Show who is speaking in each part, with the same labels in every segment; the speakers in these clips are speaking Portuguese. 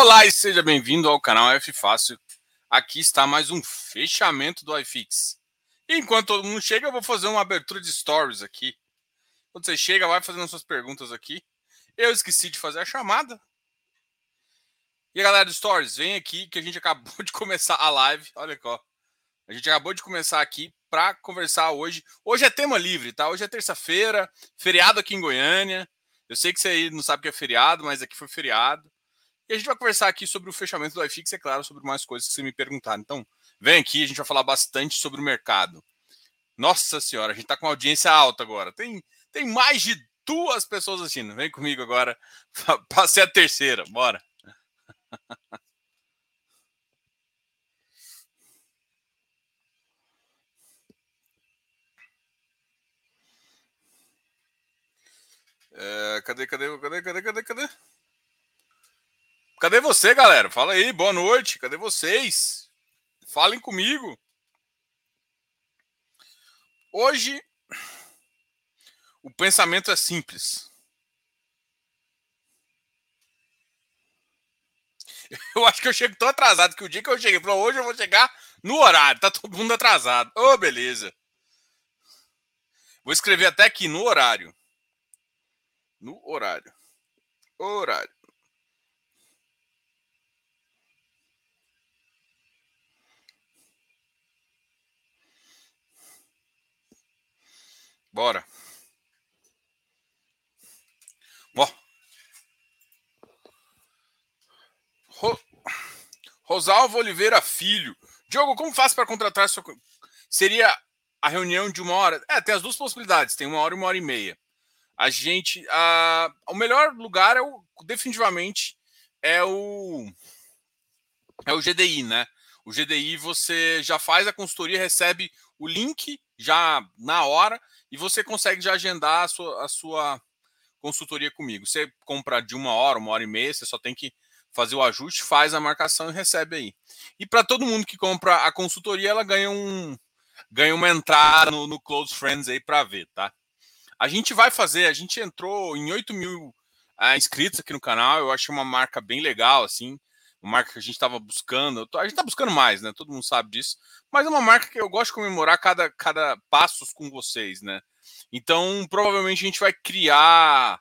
Speaker 1: Olá e seja bem-vindo ao canal F Fácil. Aqui está mais um fechamento do iFix. Enquanto todo mundo chega, eu vou fazer uma abertura de stories aqui. Quando você chega, vai fazendo suas perguntas aqui. Eu esqueci de fazer a chamada. E a galera do Stories, vem aqui que a gente acabou de começar a live. Olha só. A gente acabou de começar aqui para conversar hoje. Hoje é tema livre, tá? Hoje é terça-feira, feriado aqui em Goiânia. Eu sei que você aí não sabe que é feriado, mas aqui foi feriado. E a gente vai conversar aqui sobre o fechamento do iFix, é claro, sobre mais coisas que você me perguntaram. Então, vem aqui, a gente vai falar bastante sobre o mercado. Nossa senhora, a gente está com audiência alta agora. Tem, tem mais de duas pessoas assistindo. Vem comigo agora para ser a terceira. Bora. É, cadê, cadê, cadê, cadê, cadê, cadê? Cadê você, galera? Fala aí, boa noite. Cadê vocês? Falem comigo. Hoje, o pensamento é simples. Eu acho que eu chego tão atrasado que o dia que eu cheguei, falou, hoje eu vou chegar no horário, tá todo mundo atrasado. Ô, oh, beleza. Vou escrever até aqui no horário. No horário. Horário. Bora. Ó. Ro... Rosalvo Oliveira Filho. Diogo, como faz para contratar. Seria a reunião de uma hora? É, tem as duas possibilidades. Tem uma hora e uma hora e meia. A gente. A... O melhor lugar é o. Definitivamente é o. É o GDI, né? O GDI você já faz a consultoria, recebe o link já na hora e você consegue já agendar a sua, a sua consultoria comigo. Você compra de uma hora, uma hora e meia, você só tem que fazer o ajuste, faz a marcação e recebe aí. E para todo mundo que compra a consultoria, ela ganha um ganha uma entrada no, no Close Friends aí para ver, tá? A gente vai fazer, a gente entrou em 8 mil uh, inscritos aqui no canal, eu acho uma marca bem legal, assim uma marca que a gente estava buscando. A gente está buscando mais, né? Todo mundo sabe disso. Mas é uma marca que eu gosto de comemorar cada, cada passos com vocês, né? Então, provavelmente a gente vai criar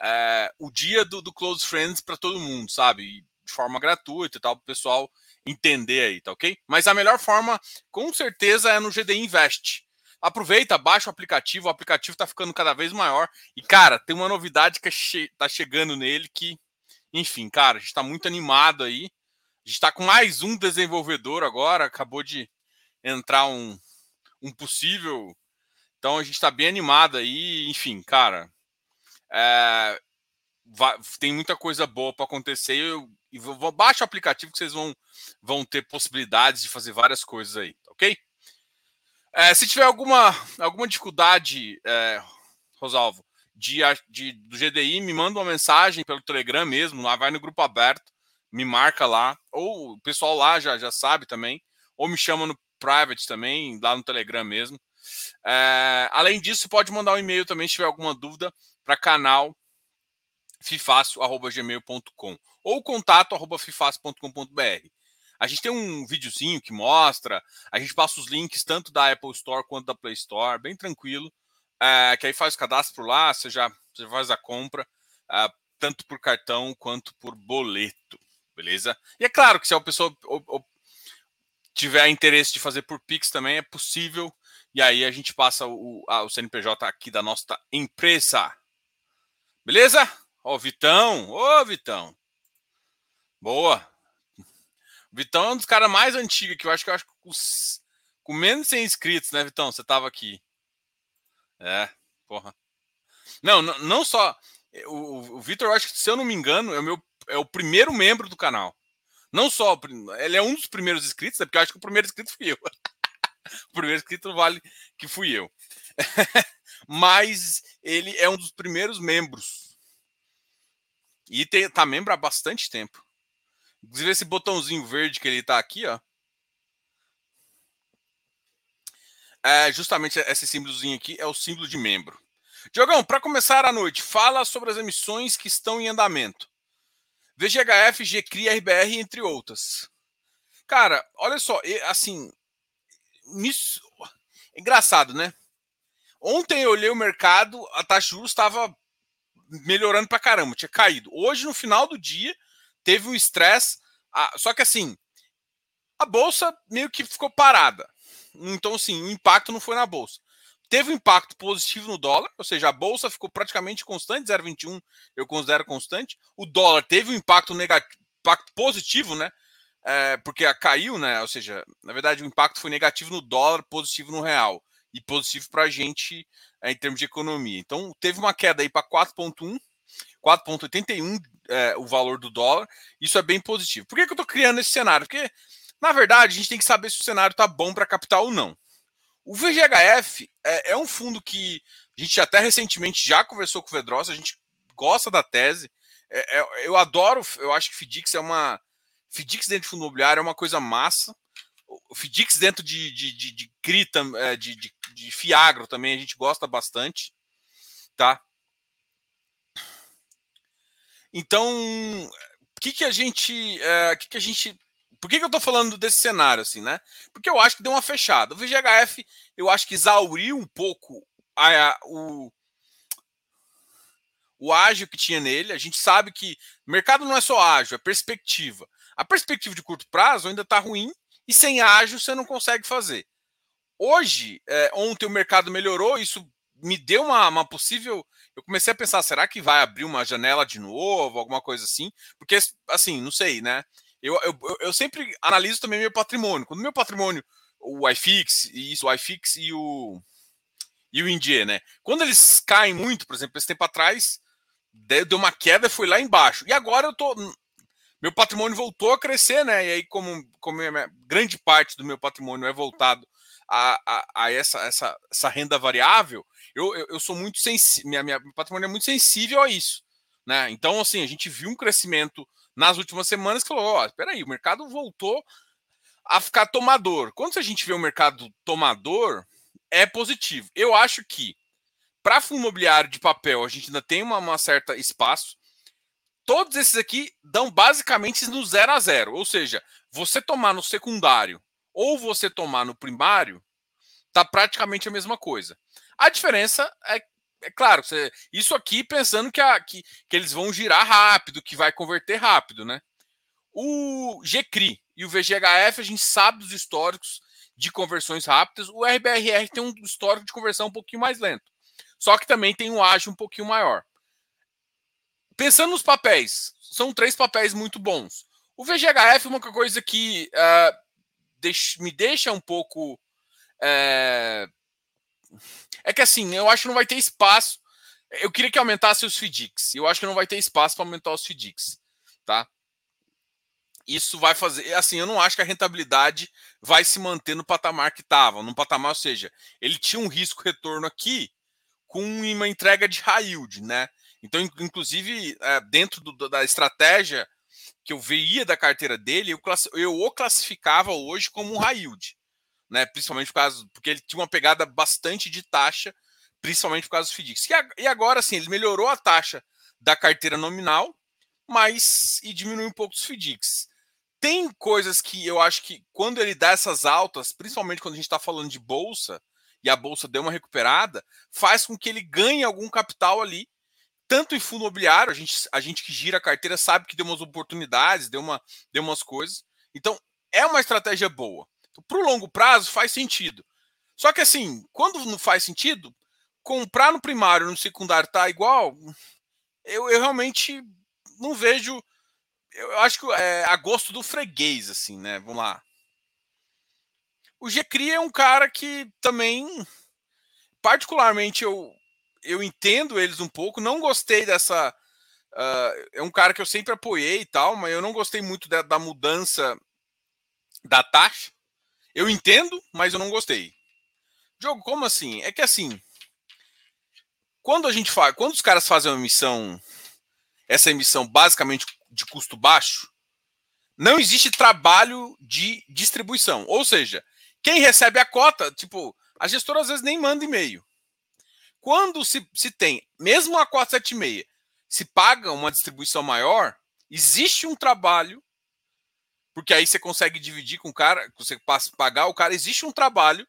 Speaker 1: é, o dia do, do Close Friends para todo mundo, sabe? De forma gratuita e tal, para o pessoal entender aí, tá ok? Mas a melhor forma, com certeza, é no GDI Invest. Aproveita, baixa o aplicativo, o aplicativo está ficando cada vez maior. E, cara, tem uma novidade que está chegando nele que enfim, cara, a gente está muito animado aí. A gente está com mais um desenvolvedor agora. Acabou de entrar um, um possível. Então a gente está bem animado aí. Enfim, cara, é, vai, tem muita coisa boa para acontecer. Eu, e vou, baixa o aplicativo que vocês vão, vão ter possibilidades de fazer várias coisas aí, ok? É, se tiver alguma, alguma dificuldade, é, Rosalvo, de, de, do GDI, me manda uma mensagem pelo Telegram mesmo, lá vai no grupo aberto, me marca lá, ou o pessoal lá já, já sabe também, ou me chama no private também, lá no Telegram mesmo. É, além disso, pode mandar um e-mail também se tiver alguma dúvida para canal fifácil.gmail.com ou contato.fifácil.com.br. A gente tem um videozinho que mostra, a gente passa os links tanto da Apple Store quanto da Play Store, bem tranquilo é, que aí faz o cadastro lá, você já, você faz a compra, é, tanto por cartão quanto por boleto, beleza? E é claro que se a pessoa ou, ou tiver interesse de fazer por Pix também, é possível, e aí a gente passa o, a, o CNPJ aqui da nossa empresa. Beleza? Ó, Vitão, ô Vitão. Boa. Vitão é um dos caras mais antigos que eu acho que eu acho com menos de 100 inscritos, né, Vitão? Você tava aqui. É, porra. Não, não, não só. Eh, o, o Vitor, eu acho que, se eu não me engano, é o, meu, é o primeiro membro do canal. Não só. Ele é um dos primeiros inscritos, né, porque eu acho que o primeiro inscrito fui eu. o primeiro inscrito vale que fui eu. Mas ele é um dos primeiros membros. E tem, tá membro há bastante tempo. Inclusive, esse botãozinho verde que ele tá aqui, ó. É justamente esse símbolozinho aqui é o símbolo de membro. Diogão, para começar a noite, fala sobre as emissões que estão em andamento. VGHF, GCRI, RBR, entre outras. Cara, olha só, assim, engraçado, né? Ontem eu olhei o mercado, a taxa de juros estava melhorando para caramba, tinha caído. Hoje, no final do dia, teve um estresse. Só que assim, a bolsa meio que ficou parada. Então, assim, o impacto não foi na bolsa. Teve um impacto positivo no dólar, ou seja, a bolsa ficou praticamente constante, 0,21 eu considero constante. O dólar teve um impacto negativo, impacto positivo, né? É, porque caiu, né? Ou seja, na verdade, o impacto foi negativo no dólar, positivo no real e positivo para a gente é, em termos de economia. Então, teve uma queda aí para 4,1, 4,81 é, o valor do dólar. Isso é bem positivo. Por que, que eu estou criando esse cenário? Porque, na verdade, a gente tem que saber se o cenário está bom para capital ou não. O VGHF é, é, um fundo que a gente até recentemente já conversou com o Vedros, a gente gosta da tese. É, é, eu adoro, eu acho que FDIX é uma. FDIX dentro de fundo imobiliário é uma coisa massa. O FDIX dentro de, de, de, de CRI, é, de, de, de Fiagro também a gente gosta bastante. Tá? Então, o que, que a gente. É, que, que a gente por que, que eu estou falando desse cenário assim, né? Porque eu acho que deu uma fechada. O VGHF, eu acho que exauriu um pouco a, a, o, o ágil que tinha nele. A gente sabe que mercado não é só ágil, é perspectiva. A perspectiva de curto prazo ainda está ruim e sem ágil você não consegue fazer. Hoje, é, ontem o mercado melhorou, isso me deu uma, uma, possível. Eu comecei a pensar, será que vai abrir uma janela de novo, alguma coisa assim? Porque, assim, não sei, né? Eu, eu, eu sempre analiso também meu patrimônio. Quando meu patrimônio, o iFix, isso, o iFix e o e o Indie, né? Quando eles caem muito, por exemplo, esse tempo atrás, deu uma queda e foi lá embaixo. E agora eu tô meu patrimônio voltou a crescer, né? E aí, como, como grande parte do meu patrimônio é voltado a, a, a essa, essa, essa renda variável, eu, eu, eu sou muito sensível, minha, minha patrimônio é muito sensível a isso. Né? Então, assim, a gente viu um crescimento nas últimas semanas falou: ó, oh, aí, o mercado voltou a ficar tomador. Quando a gente vê o mercado tomador, é positivo. Eu acho que para fundo imobiliário de papel a gente ainda tem uma, uma certa espaço. Todos esses aqui dão basicamente no zero a zero, ou seja, você tomar no secundário ou você tomar no primário, tá praticamente a mesma coisa. A diferença é é claro, você, isso aqui pensando que, a, que, que eles vão girar rápido, que vai converter rápido, né? O GCRI e o VGHF, a gente sabe dos históricos de conversões rápidas. O RBRR tem um histórico de conversão um pouquinho mais lento. Só que também tem um ágio um pouquinho maior. Pensando nos papéis, são três papéis muito bons. O VGHF é uma coisa que uh, me deixa um pouco. Uh, é que assim, eu acho que não vai ter espaço. Eu queria que aumentasse os FDICs. Eu acho que não vai ter espaço para aumentar os FDICs, tá? Isso vai fazer, assim, eu não acho que a rentabilidade vai se manter no patamar que estava, no patamar, ou seja, ele tinha um risco retorno aqui com uma entrega de high yield, né? Então, inclusive, é, dentro do, da estratégia que eu veia da carteira dele, eu, eu o classificava hoje como um high yield né? Principalmente por causa, porque ele tinha uma pegada bastante de taxa, principalmente por causa dos FDICs. E agora sim, ele melhorou a taxa da carteira nominal, mas e diminui um pouco os FDICs. Tem coisas que eu acho que quando ele dá essas altas, principalmente quando a gente está falando de bolsa, e a bolsa deu uma recuperada, faz com que ele ganhe algum capital ali, tanto em fundo imobiliário, a gente, a gente que gira a carteira sabe que deu umas oportunidades, deu, uma, deu umas coisas. Então, é uma estratégia boa. Então, para o longo prazo faz sentido. Só que assim, quando não faz sentido, comprar no primário no secundário tá igual, eu, eu realmente não vejo. Eu acho que é a gosto do freguês, assim, né? Vamos lá. O GCRI é um cara que também, particularmente, eu, eu entendo eles um pouco. Não gostei dessa. Uh, é um cara que eu sempre apoiei e tal, mas eu não gostei muito da, da mudança da taxa. Eu entendo, mas eu não gostei. Jogo, como assim? É que assim, quando a gente faz, quando os caras fazem uma emissão, essa emissão basicamente de custo baixo, não existe trabalho de distribuição. Ou seja, quem recebe a cota, tipo, a gestora às vezes nem manda e-mail. Quando se, se tem, mesmo a cota 76, se paga uma distribuição maior, Existe um trabalho, porque aí você consegue dividir com o cara, você pagar o cara. Existe um trabalho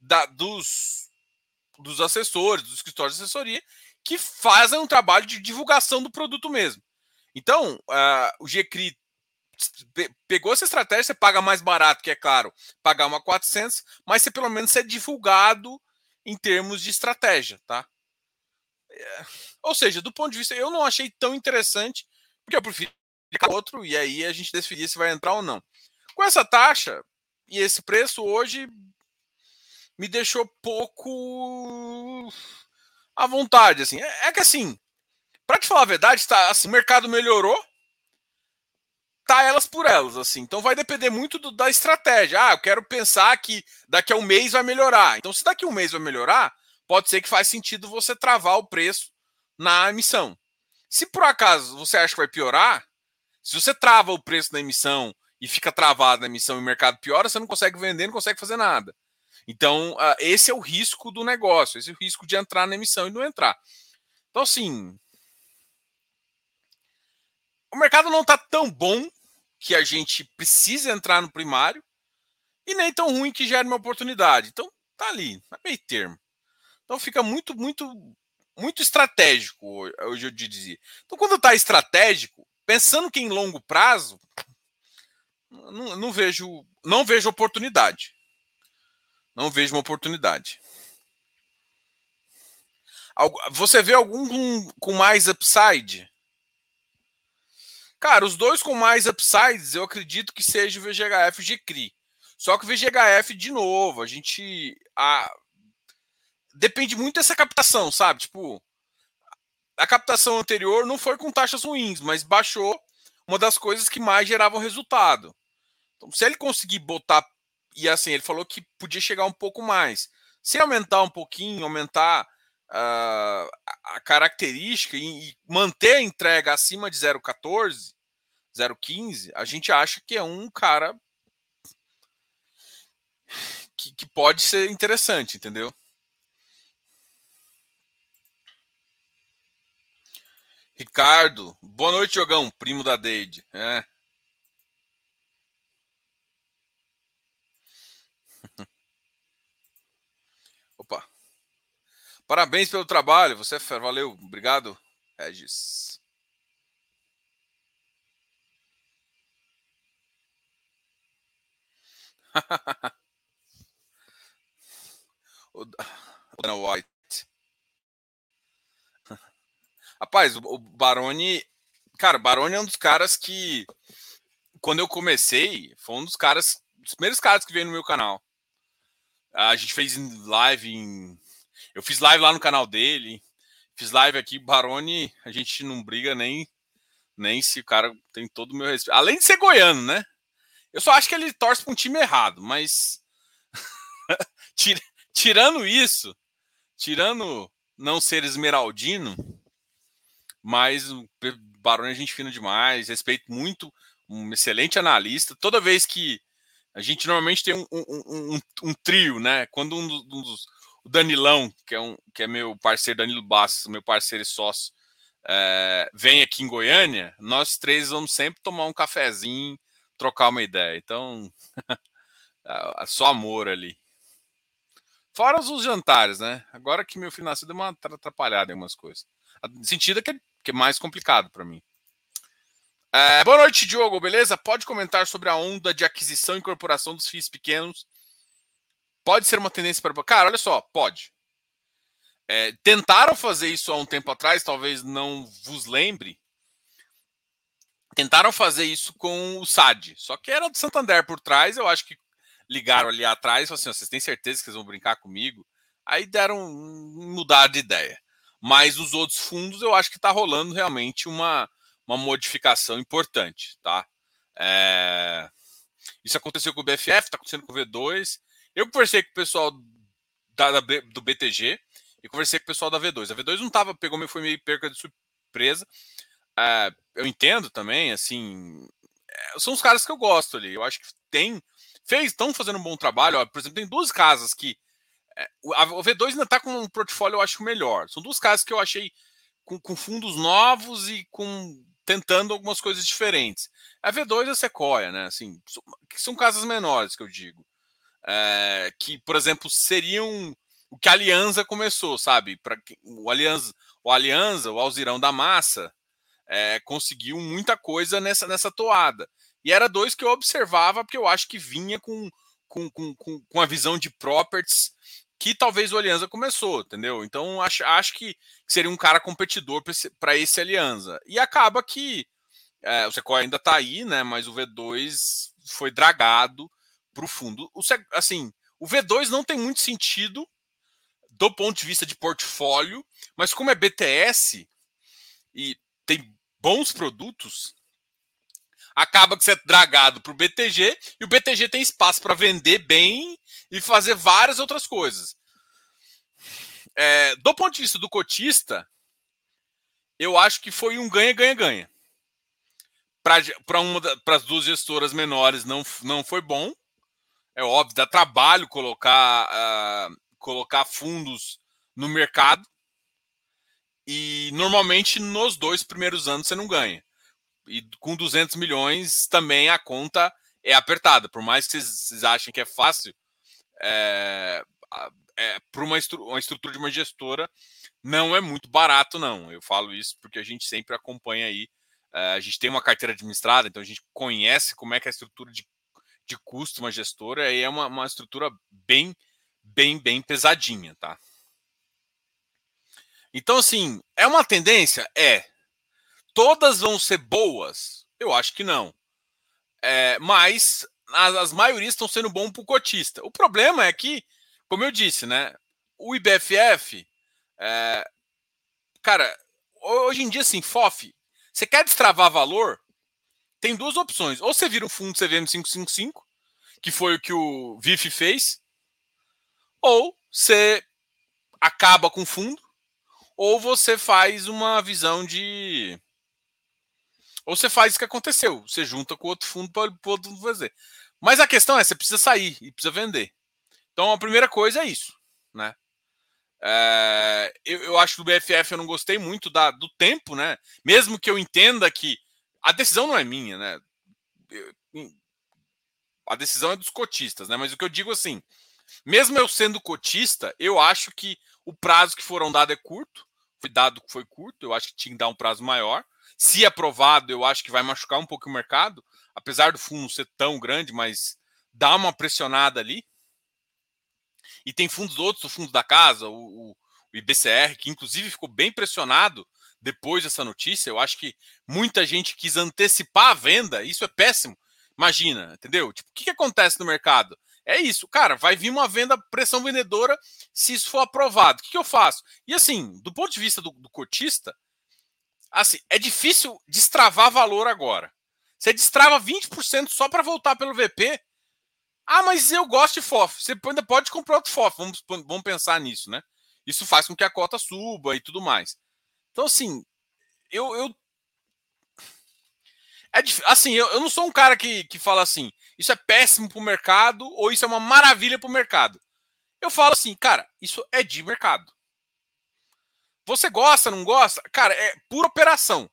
Speaker 1: da, dos, dos assessores, dos escritórios de assessoria, que fazem um trabalho de divulgação do produto mesmo. Então, uh, o GCRI pegou essa estratégia, você paga mais barato, que é claro, pagar uma 400, mas você pelo menos é divulgado em termos de estratégia, tá? É, ou seja, do ponto de vista, eu não achei tão interessante, porque eu prefiro outro e aí a gente decidir se vai entrar ou não. Com essa taxa e esse preço hoje me deixou pouco à vontade, assim. É, é que assim, para te falar a verdade, tá, assim, o mercado melhorou, tá elas por elas, assim. Então vai depender muito do, da estratégia. Ah, eu quero pensar que daqui a um mês vai melhorar. Então, se daqui a um mês vai melhorar, pode ser que faz sentido você travar o preço na emissão. Se por acaso você acha que vai piorar, se você trava o preço da emissão e fica travado na emissão e o mercado piora, você não consegue vender, não consegue fazer nada. Então, uh, esse é o risco do negócio, esse é o risco de entrar na emissão e não entrar. Então, assim, o mercado não está tão bom que a gente precisa entrar no primário e nem tão ruim que gere uma oportunidade. Então, tá ali, é meio termo. Então fica muito, muito, muito estratégico, hoje eu dizia. Então, quando está estratégico, pensando que em longo prazo, não, não, vejo, não vejo oportunidade. Não vejo uma oportunidade. Você vê algum com, mais upside? Cara, os dois com mais upsides, eu acredito que seja o VGHF e o GCRI. Só que o VGHF, de novo, a gente. A... Depende muito dessa captação, sabe? Tipo, a captação anterior não foi com taxas ruins, mas baixou uma das coisas que mais geravam resultado. Então, se ele conseguir botar. E assim, ele falou que podia chegar um pouco mais. Se aumentar um pouquinho, aumentar uh, a característica e, e, manter a entrega acima de 0,14, 0,15, a gente acha que é um cara que, que pode ser interessante, entendeu? Ricardo, boa noite, Jogão, primo da Deide. É. Opa. Parabéns pelo trabalho, você é valeu, obrigado, Regis. o Dana White. Rapaz, o Baroni. Cara, o Baroni é um dos caras que. Quando eu comecei, foi um dos caras. Dos primeiros caras que veio no meu canal. A gente fez live em. Eu fiz live lá no canal dele. Fiz live aqui, Baroni, a gente não briga nem, nem se o cara tem todo o meu respeito. Além de ser goiano, né? Eu só acho que ele torce para um time errado, mas tirando isso, tirando não ser esmeraldino, mas o Baroni é gente fina demais, respeito muito, um excelente analista. Toda vez que a gente normalmente tem um, um, um, um trio, né? Quando um dos, o Danilão, que é, um, que é meu parceiro, Danilo Bastos, meu parceiro e sócio, é, vem aqui em Goiânia, nós três vamos sempre tomar um cafezinho, trocar uma ideia. Então, só amor ali. Fora os jantares, né? Agora que meu filho nasceu, deu uma atrapalhada em algumas coisas. Sentido que é, que é mais complicado para mim. É, boa noite, Diogo, beleza? Pode comentar sobre a onda de aquisição e incorporação dos FIIs pequenos? Pode ser uma tendência para. Cara, olha só, pode. É, tentaram fazer isso há um tempo atrás, talvez não vos lembre, Tentaram fazer isso com o SAD, só que era do Santander por trás. Eu acho que ligaram ali atrás e falaram assim: vocês têm certeza que vocês vão brincar comigo? Aí deram mudar de ideia. Mas os outros fundos, eu acho que está rolando realmente uma, uma modificação importante, tá? É... Isso aconteceu com o BFF, está acontecendo com o V2. Eu conversei com o pessoal da, da, do BTG e conversei com o pessoal da V2. A V2 não tava, pegou foi meio perca de surpresa. É, eu entendo também, assim, é, são os caras que eu gosto ali. Eu acho que tem, fez, estão fazendo um bom trabalho. Ó, por exemplo, tem duas casas que o V2 ainda está com um portfólio, eu acho melhor. São duas casas que eu achei com, com fundos novos e com tentando algumas coisas diferentes. A V2 é a Sequoia, né? Assim, são casas menores que eu digo. É, que, por exemplo, seriam o que a Aliança começou, sabe? Para o Aliança, o Aliança, o Alzirão da Massa, é, conseguiu muita coisa nessa, nessa toada. E era dois que eu observava, porque eu acho que vinha com, com, com, com a visão de properties que talvez o Aliança começou, entendeu? Então acho, acho que seria um cara competidor para esse, esse Aliança. E acaba que é, o Sequoia ainda está aí, né? Mas o V2 foi dragado para o fundo. O, assim, o V2 não tem muito sentido do ponto de vista de portfólio, mas como é BTS e tem bons produtos, acaba que você é dragado para o BTG e o BTG tem espaço para vender bem e fazer várias outras coisas. É, do ponto de vista do cotista, eu acho que foi um ganha-ganha-ganha. Para as duas gestoras menores não, não foi bom. É óbvio, dá trabalho colocar, uh, colocar fundos no mercado. E normalmente nos dois primeiros anos você não ganha. E com 200 milhões também a conta é apertada. Por mais que vocês achem que é fácil, é, é, para uma, estru uma estrutura de uma gestora não é muito barato, não. Eu falo isso porque a gente sempre acompanha aí. É, a gente tem uma carteira administrada, então a gente conhece como é que é a estrutura de, de custo uma gestora, e é uma, uma estrutura bem, bem, bem pesadinha, tá? Então, assim, é uma tendência? É. Todas vão ser boas? Eu acho que não. É, mas as, as maiorias estão sendo bom para o cotista. O problema é que, como eu disse, né? O IBFF, é, cara, hoje em dia, assim, FOF, você quer destravar valor? Tem duas opções. Ou você vira um fundo CVM 555, que foi o que o VIF fez, ou você acaba com o fundo, ou você faz uma visão de ou você faz o que aconteceu, você junta com outro fundo para o outro fundo fazer. Mas a questão é, você precisa sair e precisa vender. Então a primeira coisa é isso, né? É, eu, eu, acho que do BFF eu não gostei muito da, do tempo, né? Mesmo que eu entenda que a decisão não é minha, né? Eu, a decisão é dos cotistas, né? Mas o que eu digo assim, mesmo eu sendo cotista, eu acho que o prazo que foram dado é curto. Foi dado que foi curto, eu acho que tinha que dar um prazo maior. Se aprovado, eu acho que vai machucar um pouco o mercado, apesar do fundo ser tão grande, mas dá uma pressionada ali. E tem fundos outros, o fundo da casa, o, o, IBCR, que inclusive ficou bem pressionado depois dessa notícia. Eu acho que muita gente quis antecipar a venda, isso é péssimo. Imagina, entendeu? Tipo, o que, que acontece no mercado? É isso, cara, vai vir uma venda, pressão vendedora, se isso for aprovado. O que, que eu faço? E assim, do ponto de vista do, do cotista, assim, é difícil destravar valor agora. Você destrava 20% só para voltar pelo VP. Ah, mas eu gosto de FOF. Você ainda pode comprar outro FOF. Vamos, vamos pensar nisso, né? Isso faz com que a cota suba e tudo mais. Então, assim, eu. eu é assim, eu, eu não sou um cara que, que fala assim, isso é péssimo para o mercado ou isso é uma maravilha para o mercado. Eu falo assim, cara, isso é de mercado. Você gosta, não gosta? Cara, é pura operação.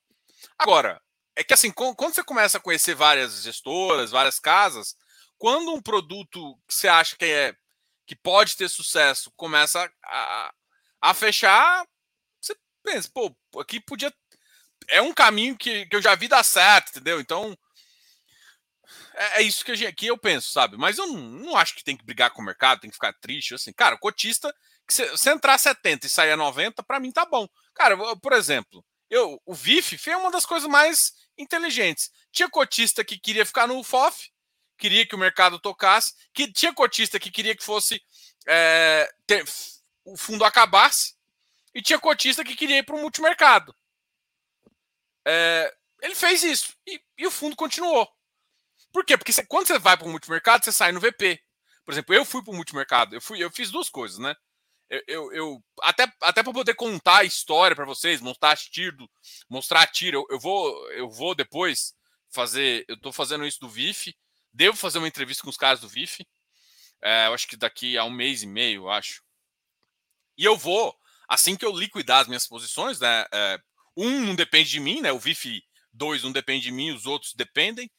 Speaker 1: Agora, é que assim, quando você começa a conhecer várias gestoras, várias casas, quando um produto que você acha que é que pode ter sucesso começa a, a fechar, você pensa, pô, aqui podia. É um caminho que, que eu já vi dar certo, entendeu? Então. É, é isso que, gente, que eu penso, sabe? Mas eu não, não acho que tem que brigar com o mercado, tem que ficar triste. Assim, cara, o cotista se, se entrar 70 e sair a 90, para mim tá bom. Cara, por exemplo, eu, o VIF foi uma das coisas mais inteligentes. Tinha cotista que queria ficar no FOF, queria que o mercado tocasse, que tinha cotista que queria que fosse é, ter, o fundo acabasse, e tinha cotista que queria ir para o multimercado. É, ele fez isso e, e, o fundo continuou. Por quê? Porque quando você vai para o multimercado, você sai no VP. Por exemplo, eu fui para o multimercado, eu, fui, eu fiz duas coisas, né? Eu, eu, até, até para poder contar a história para vocês, mostrar tiro, mostrar tiro, eu, eu, vou eu vou depois fazer, eu estou fazendo isso do VIF, devo fazer uma entrevista com os caras do VIF, é, eu acho que daqui a um mês e meio, eu acho. E eu vou, assim que eu liquidar as minhas posições, né? É, um não depende de mim, né? O VIF dois não dependem de mim, os outros dependem.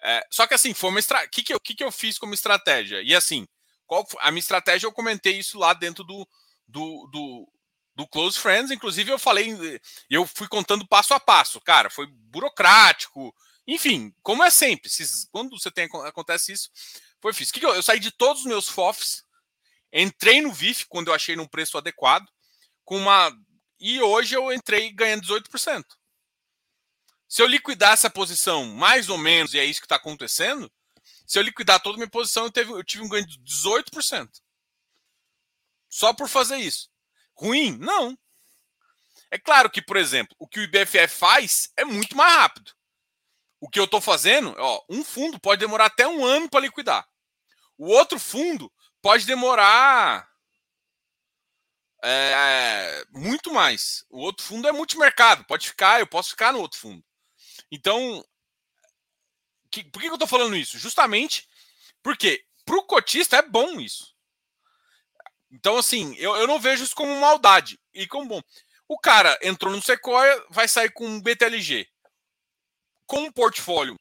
Speaker 1: É, só que assim, foi uma estra... que, que, eu, que, que eu fiz como estratégia? E assim, qual a minha estratégia? Eu comentei isso lá dentro do, do, do, do Close Friends. Inclusive, eu falei, eu fui contando passo a passo. Cara, foi burocrático. Enfim, como é sempre, se, quando você tem acontece isso, foi difícil. Que eu, saí de todos os meus FOFs, entrei no VIF quando eu achei num preço adequado, com uma e hoje eu entrei ganhando 18%. Se eu liquidar essa posição mais ou menos, e é isso que está acontecendo, se eu liquidar toda a minha posição, eu, teve, eu tive um ganho de 18%. Só por fazer isso. Ruim? Não. É claro que, por exemplo, o que o IBFF faz é muito mais rápido. O que eu estou fazendo, ó, um fundo pode demorar até um ano para liquidar. O outro fundo pode demorar é, muito mais. O outro fundo é multimercado, pode ficar, eu posso ficar no outro fundo. Então, que, por que eu estou falando isso? Justamente porque para o cotista é bom isso. Então, assim, eu, eu não vejo isso como maldade e como bom. O cara entrou no Sequoia, vai sair com um BTLG, com um portfólio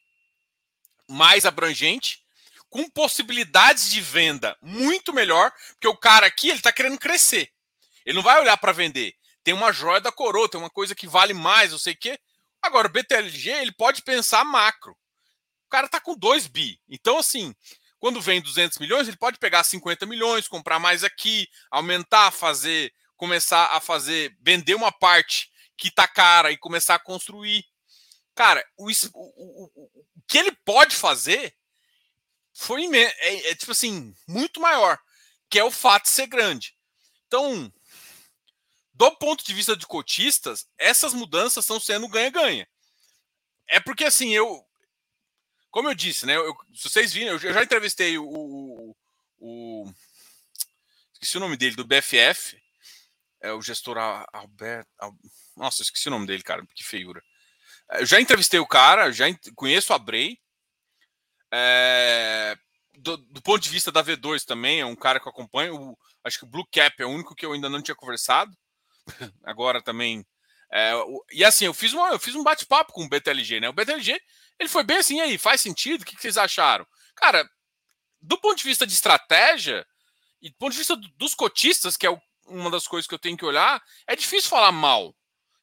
Speaker 1: mais abrangente, com possibilidades de venda muito melhor, porque o cara aqui ele está querendo crescer. Ele não vai olhar para vender. Tem uma joia da coroa, tem uma coisa que vale mais, não sei o quê. Agora, o BTLG, ele pode pensar macro. O cara tá com 2 bi. Então, assim, quando vem 200 milhões, ele pode pegar 50 milhões, comprar mais aqui, aumentar, fazer, começar a fazer, vender uma parte que tá cara e começar a construir. Cara, o, o, o, o que ele pode fazer foi é, é, tipo assim, muito maior, que é o fato de ser grande. Então, do ponto de vista de cotistas, essas mudanças estão sendo ganha-ganha. É porque assim, eu. Como eu disse, né? Eu, se vocês viram, eu já entrevistei o, o, o. Esqueci o nome dele, do BFF. É o gestor Alberto. Nossa, esqueci o nome dele, cara, que feiura. Eu já entrevistei o cara, já conheço a Bray. É, do, do, ponto de vista da V2 também, é um cara que eu acompanho. O, acho que o Blue Cap é o único que eu ainda não tinha conversado. agora também. É, e assim, eu fiz, uma, eu fiz um bate-papo com o BTLG, né? O BTLG, ele foi bem assim, aí, faz sentido? O que, vocês acharam? Cara, do ponto de vista de estratégia, e do ponto de vista dos cotistas, que é uma das coisas que eu tenho que olhar, é difícil falar mal.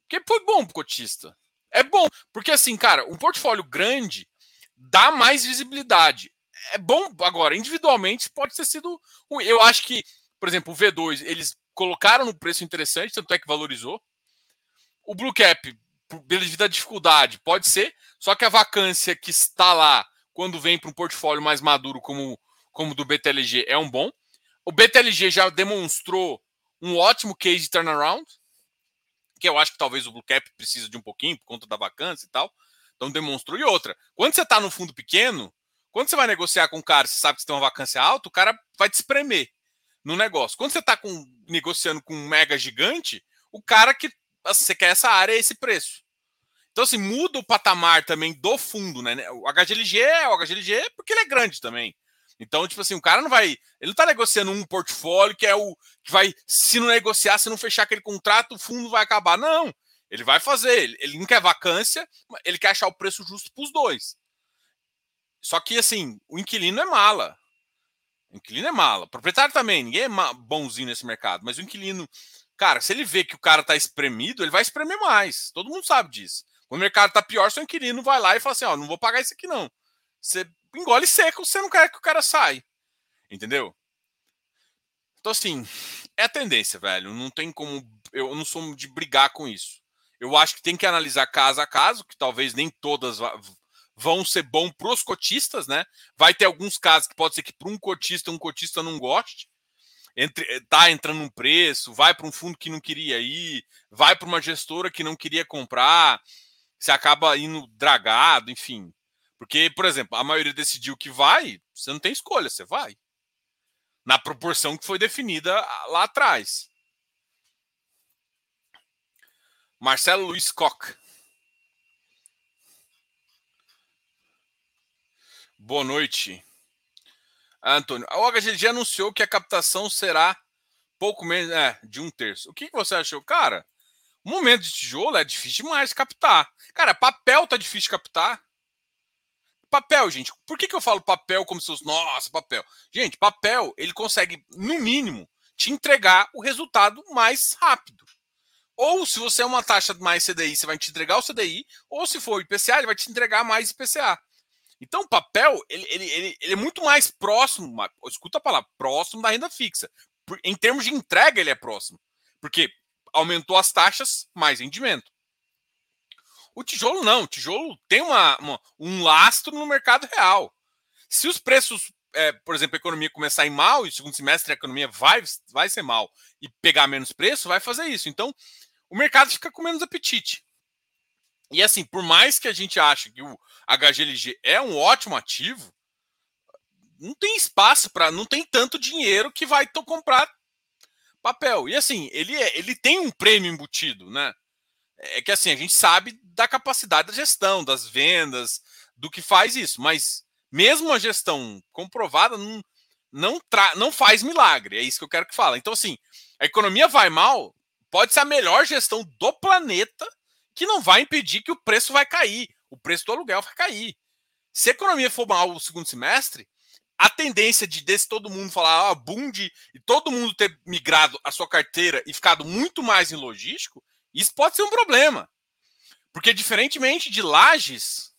Speaker 1: Porque foi bom pro cotista. É bom, porque assim, cara, um portfólio grande dá mais visibilidade. É bom agora, individualmente pode ter sido. Eu acho que, por exemplo, o V2, eles colocaram no preço interessante, tanto é que valorizou. O Blue Cap, devido à dificuldade, pode ser, só que a vacância que está lá quando vem para um portfólio mais maduro como como do BTLG é um bom. O BTLG já demonstrou um ótimo case de turnaround, que eu acho que talvez o Blue Cap precisa de um pouquinho por conta da vacância e tal. Então demonstrou. E outra, quando você está no fundo pequeno, quando você vai negociar com um cara, você sabe que você tem uma vacância alta, o cara vai te espremer no negócio. Quando você está negociando com um mega gigante, o cara que assim, você quer essa área é esse preço. Então, assim, muda o patamar também do fundo, né? O HGLG é o HGLG porque ele é grande também. Então, tipo assim, o cara não vai. Ele não tá negociando um portfólio que é o que vai. Se não negociar, se não fechar aquele contrato, o fundo vai acabar. Não. Ele vai fazer. Ele, ele não quer vacância, ele quer achar o preço justo para os dois. Só que, assim, o inquilino é mala. O inquilino é mala. O proprietário também, ninguém é bonzinho nesse mercado, mas o inquilino, cara, se ele vê que o cara tá espremido, ele vai espremer mais. Todo mundo sabe disso. O mercado tá pior, seu inquilino vai lá e fala assim: ó, não vou pagar isso aqui não. Você engole seco, você não quer que o cara saia. Entendeu? Então, assim, é a tendência, velho. Não tem como. Eu não sou de brigar com isso. Eu acho que tem que analisar caso a caso, que talvez nem todas vão ser bom para os cotistas, né? Vai ter alguns casos que pode ser que para um cotista um cotista não goste, entre, eh, tá entrando um preço, vai para um fundo que não queria ir, vai para uma gestora que não queria comprar, você acaba indo dragado, enfim. Porque, por exemplo, a maioria decidiu que vai, você não tem escolha, você vai. Na proporção que foi definida ah, lá atrás. Marcelo Luiz Koch. Boa noite. Antônio, a OHGG anunciou que a captação será pouco menos é, de um terço. O que, que você achou? Cara, Momento de tijolo é difícil demais de captar. Cara, papel tá difícil de captar. Papel, gente. Por que, que eu falo papel como se fosse, nossa, papel? Gente, papel, ele consegue, no mínimo, te entregar o resultado mais rápido. Ou se você é uma taxa mais CDI, você vai te entregar o CDI, ou se for IPCA, ele vai te entregar mais IPCA. Então, papel, ele, ele, ele, ele é muito mais próximo, escuta a palavra, próximo da renda fixa. Em termos de entrega, ele é próximo. Porque aumentou as taxas, mais rendimento. O tijolo não, o tijolo tem uma, uma um lastro no mercado real. Se os preços é, por exemplo, a economia começar a ir mal e segundo semestre a economia vai, vai ser mal e pegar menos preço, vai fazer isso. Então, o mercado fica com menos apetite. E assim, por mais que a gente ache que o HGLG é um ótimo ativo, não tem espaço para, não tem tanto dinheiro que vai comprar papel. E assim, ele, é, ele tem um prêmio embutido, né? É que assim, a gente sabe da capacidade da gestão, das vendas, do que faz isso, mas mesmo a gestão comprovada não, não, tra não faz milagre. É isso que eu quero que fale. Então, assim, a economia vai mal, pode ser a melhor gestão do planeta, que não vai impedir que o preço vai cair. O preço do aluguel vai cair. Se a economia for mal no segundo semestre, a tendência de desse todo mundo falar ah, boom de, e todo mundo ter migrado a sua carteira e ficado muito mais em logístico, isso pode ser um problema. Porque diferentemente de lajes,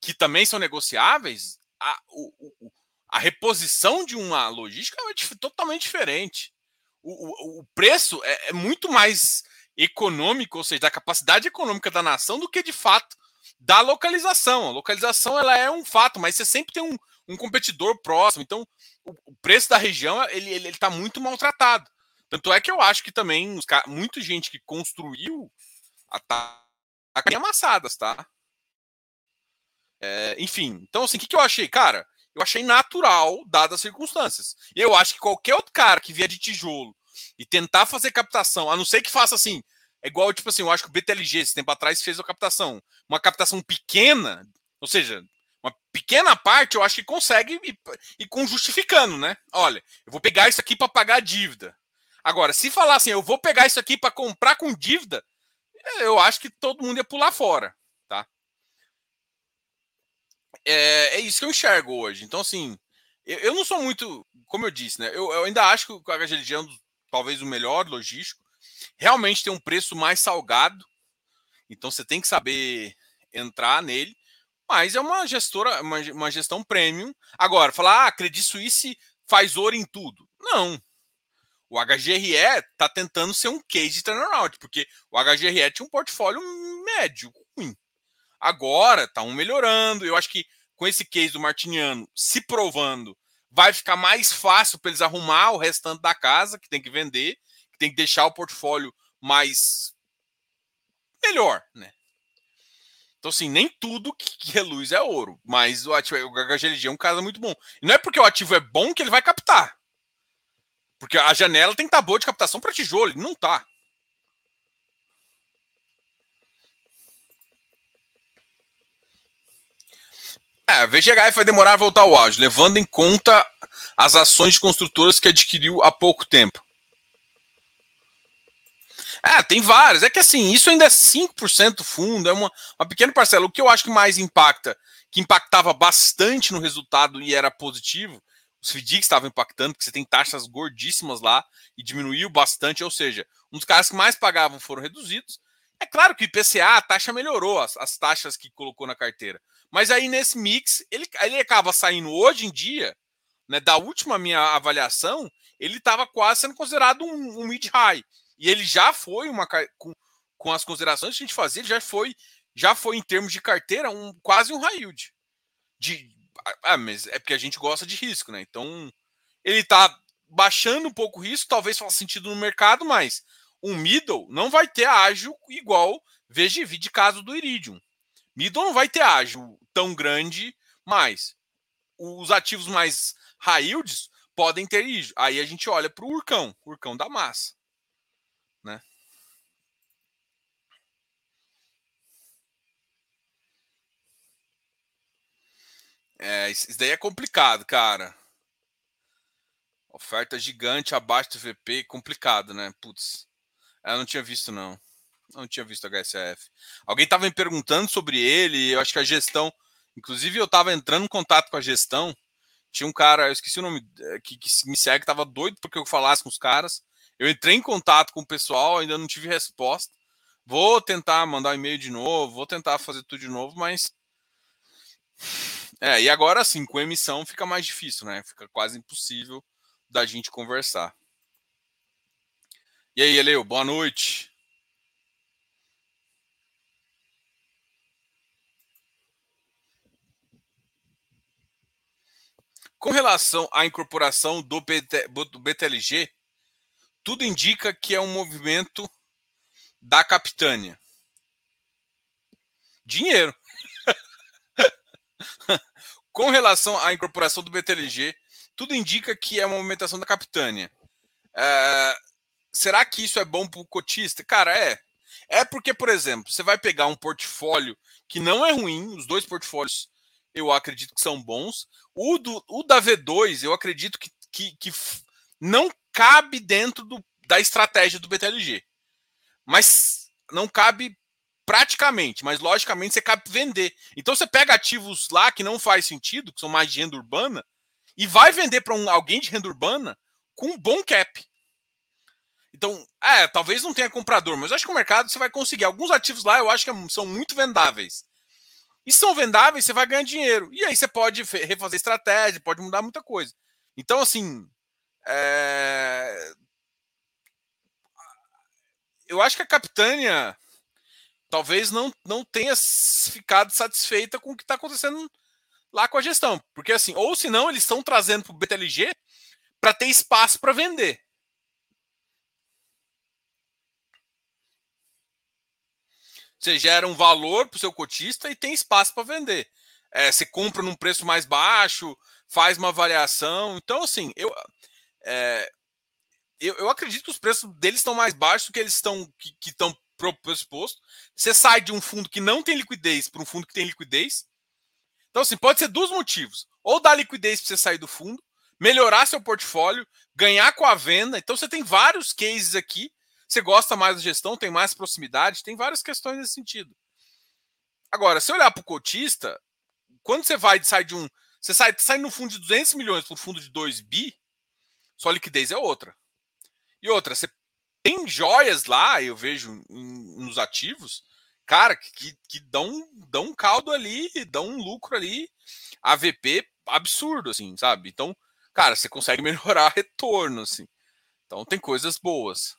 Speaker 1: que também são negociáveis, a, o, a reposição de uma logística é totalmente diferente. O, o, o preço é, é, muito mais econômico, ou seja, da capacidade econômica da nação, do que de fato da localização. A localização ela é um fato, mas você sempre tem um, um competidor próximo. Então, o, o, preço da região ele está ele, ele tá muito maltratado. Tanto é que eu acho que também os, muita gente que construiu a tá amassadas, tá? É, enfim, então assim, o que, que eu achei? Cara, eu achei natural, dadas as circunstâncias. Eu acho que qualquer outro cara que vier de tijolo e tentar fazer captação, a não ser que faça assim, é igual, tipo assim, eu acho que o BTLG, esse tempo atrás, fez a captação. Uma captação pequena, ou seja, pequena parte, eu acho que consegue e, e com justificando, né? Olha, eu vou pegar isso aqui para pagar a dívida. Agora, se falar assim, eu vou pegar isso aqui para comprar com dívida, eu acho que todo mundo ia pular fora é, é isso que eu enxergo hoje. Então, assim, eu, eu, não sou muito, como eu disse, né? Eu, eu ainda acho que o HGLG é um talvez o melhor logístico. Realmente tem um preço mais salgado. Então você tem que saber entrar nele. Mas é uma gestora, uma, uma gestão premium. Agora, falar, ah, Credit Suisse faz ouro em tudo. Não. O HGRE está tentando ser um case de turnaround, porque o HGRE tinha um portfólio médio, ruim. Agora estão melhorando. Eu acho que com esse case do Martiniano se provando, vai ficar mais fácil para eles arrumar o restante da casa, que tem que vender, que tem que deixar o portfólio mais melhor, né? Então, assim, nem tudo que é luz é ouro, mas o ativo, o HGLG é um caso muito bom. E não é porque o ativo é bom que ele vai captar. Porque a janela tem que estar boa de captação para tijolo, ele não está. É, a VGHF vai demorar a voltar ao áudio, levando em conta as ações de construtoras que adquiriu há pouco tempo. É, tem várias. É que assim, isso ainda é 5% fundo, é uma, uma pequena parcela. O que eu acho que mais impacta, que impactava bastante no resultado e era positivo, os FDICs estavam impactando, porque você tem taxas gordíssimas lá e diminuiu bastante, ou seja, um dos caras que mais pagavam foram reduzidos. É claro que o IPCA, a taxa melhorou, as, as taxas que colocou na carteira. Mas aí nesse mix, ele, ele acaba saindo hoje em dia, né, da última minha avaliação, ele estava quase sendo considerado um, um mid-high. E ele já foi uma com, com as considerações que a gente fazia, ele já foi já foi em termos de carteira um quase um high yield. De, ah, mas é porque a gente gosta de risco, né? Então, ele está baixando um pouco o risco, talvez faça sentido no mercado, mas um middle não vai ter ágil igual VGV de caso do Iridium. Middle não vai ter ágil tão grande, mas os ativos mais high yields podem ter ágil. Aí a gente olha para o Urcão, Urcão da massa. Né? É, isso daí é complicado, cara. Oferta gigante abaixo do VP, complicado, né? Putz, eu não tinha visto, não. Não tinha visto HSAF. Alguém estava me perguntando sobre ele, eu acho que a gestão. Inclusive, eu estava entrando em contato com a gestão. Tinha um cara, eu esqueci o nome, eh, que, que me segue, estava doido porque eu falasse com os caras. Eu entrei em contato com o pessoal, ainda não tive resposta. Vou tentar mandar um e-mail de novo, vou tentar fazer tudo de novo, mas. É, e agora sim, com emissão fica mais difícil, né? Fica quase impossível da gente conversar. E aí, Eleu, boa noite. Com relação à incorporação do, BT, do BTLG, tudo indica que é um movimento da capitânia. Dinheiro. Com relação à incorporação do BTLG, tudo indica que é uma movimentação da capitânia. É, será que isso é bom para o cotista? Cara, é. É porque, por exemplo, você vai pegar um portfólio que não é ruim, os dois portfólios eu acredito que são bons. O, do, o da V2, eu acredito que, que, que não cabe dentro do, da estratégia do BTLG. Mas não cabe praticamente, mas logicamente você cabe vender. Então você pega ativos lá que não faz sentido, que são mais de renda urbana, e vai vender para um, alguém de renda urbana com um bom cap. Então, é, talvez não tenha comprador, mas acho que o mercado você vai conseguir. Alguns ativos lá eu acho que são muito vendáveis. E são vendáveis, você vai ganhar dinheiro. E aí você pode refazer estratégia, pode mudar muita coisa. Então, assim. É... Eu acho que a Capitânia talvez não, não tenha ficado satisfeita com o que está acontecendo lá com a gestão. Porque, assim, ou se não, eles estão trazendo para o BTLG para ter espaço para vender. Você gera um valor para o seu cotista e tem espaço para vender. É, você compra num preço mais baixo, faz uma variação. Então, assim, eu, é, eu, eu, acredito que os preços deles estão mais baixos do que eles estão que estão pressuposto. Você sai de um fundo que não tem liquidez para um fundo que tem liquidez. Então, assim, pode ser dois motivos. Ou dar liquidez para você sair do fundo, melhorar seu portfólio, ganhar com a venda. Então, você tem vários cases aqui você gosta mais da gestão, tem mais proximidade, tem várias questões nesse sentido. Agora, se olhar para o cotista, quando você vai sai de um. Você sai, sai no fundo de 200 milhões para um fundo de 2 bi, sua liquidez é outra. E outra, você tem joias lá, eu vejo nos ativos, cara, que, que dão, dão um caldo ali, dão um lucro ali, AVP absurdo, assim, sabe? Então, cara, você consegue melhorar retorno, assim. Então, tem coisas boas.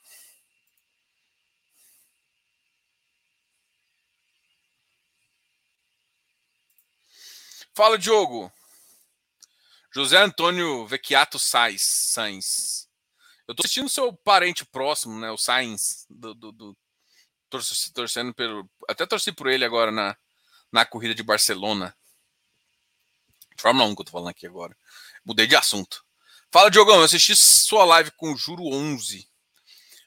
Speaker 1: Fala, Diogo. José Antônio Vecchiato Sainz. Sainz. Eu tô assistindo seu parente próximo, né? O Sainz. Do, do, do torcendo pelo. Até torci por ele agora na, na corrida de Barcelona. Fórmula 1 que eu tô falando aqui agora. Mudei de assunto. Fala, Diogão. Eu assisti sua live com o Juro 11.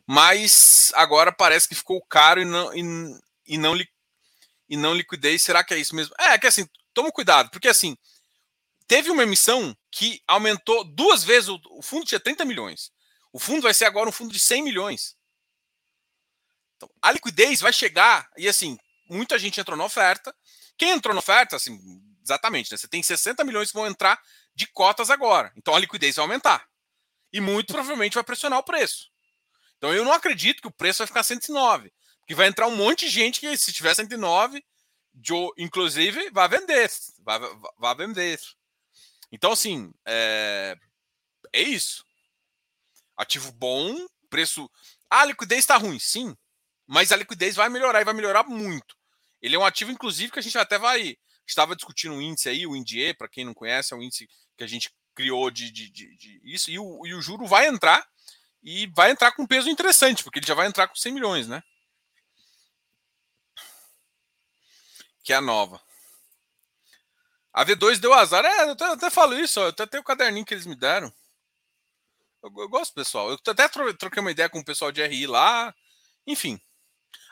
Speaker 1: Mas agora parece que ficou caro e não, e, e não, li, e não liquidez. Será que é isso mesmo? É, é que assim, toma cuidado, porque assim, teve uma emissão que aumentou duas vezes, o, o fundo tinha 30 milhões. O fundo vai ser agora um fundo de 100 milhões. Então, a liquidez vai chegar, e assim, muita gente entrou na oferta. Quem entrou na oferta, assim, exatamente, né? Você tem 60 milhões que vão entrar de cotas agora. Então a liquidez vai aumentar. E muito provavelmente vai pressionar o preço. Então eu não acredito que o preço vai ficar 109. Porque vai entrar um monte de gente que, se tiver 109, Joe, inclusive, vai vender. Vai, vai vender. Então, assim, é, é isso. Ativo bom, preço. Ah, a liquidez está ruim, sim. Mas a liquidez vai melhorar e vai melhorar muito. Ele é um ativo, inclusive, que a gente até vai. Estava discutindo um índice aí, o INDIE, para quem não conhece, é um índice que a gente criou de, de, de, de isso. E o, e o juro vai entrar e vai entrar com peso interessante, porque ele já vai entrar com 100 milhões, né? que é a nova. A V2 deu azar. É, eu até, eu até falo isso, ó, eu até tenho o caderninho que eles me deram. Eu, eu, gosto, pessoal. Eu até troquei uma ideia com o pessoal de RI lá. Enfim.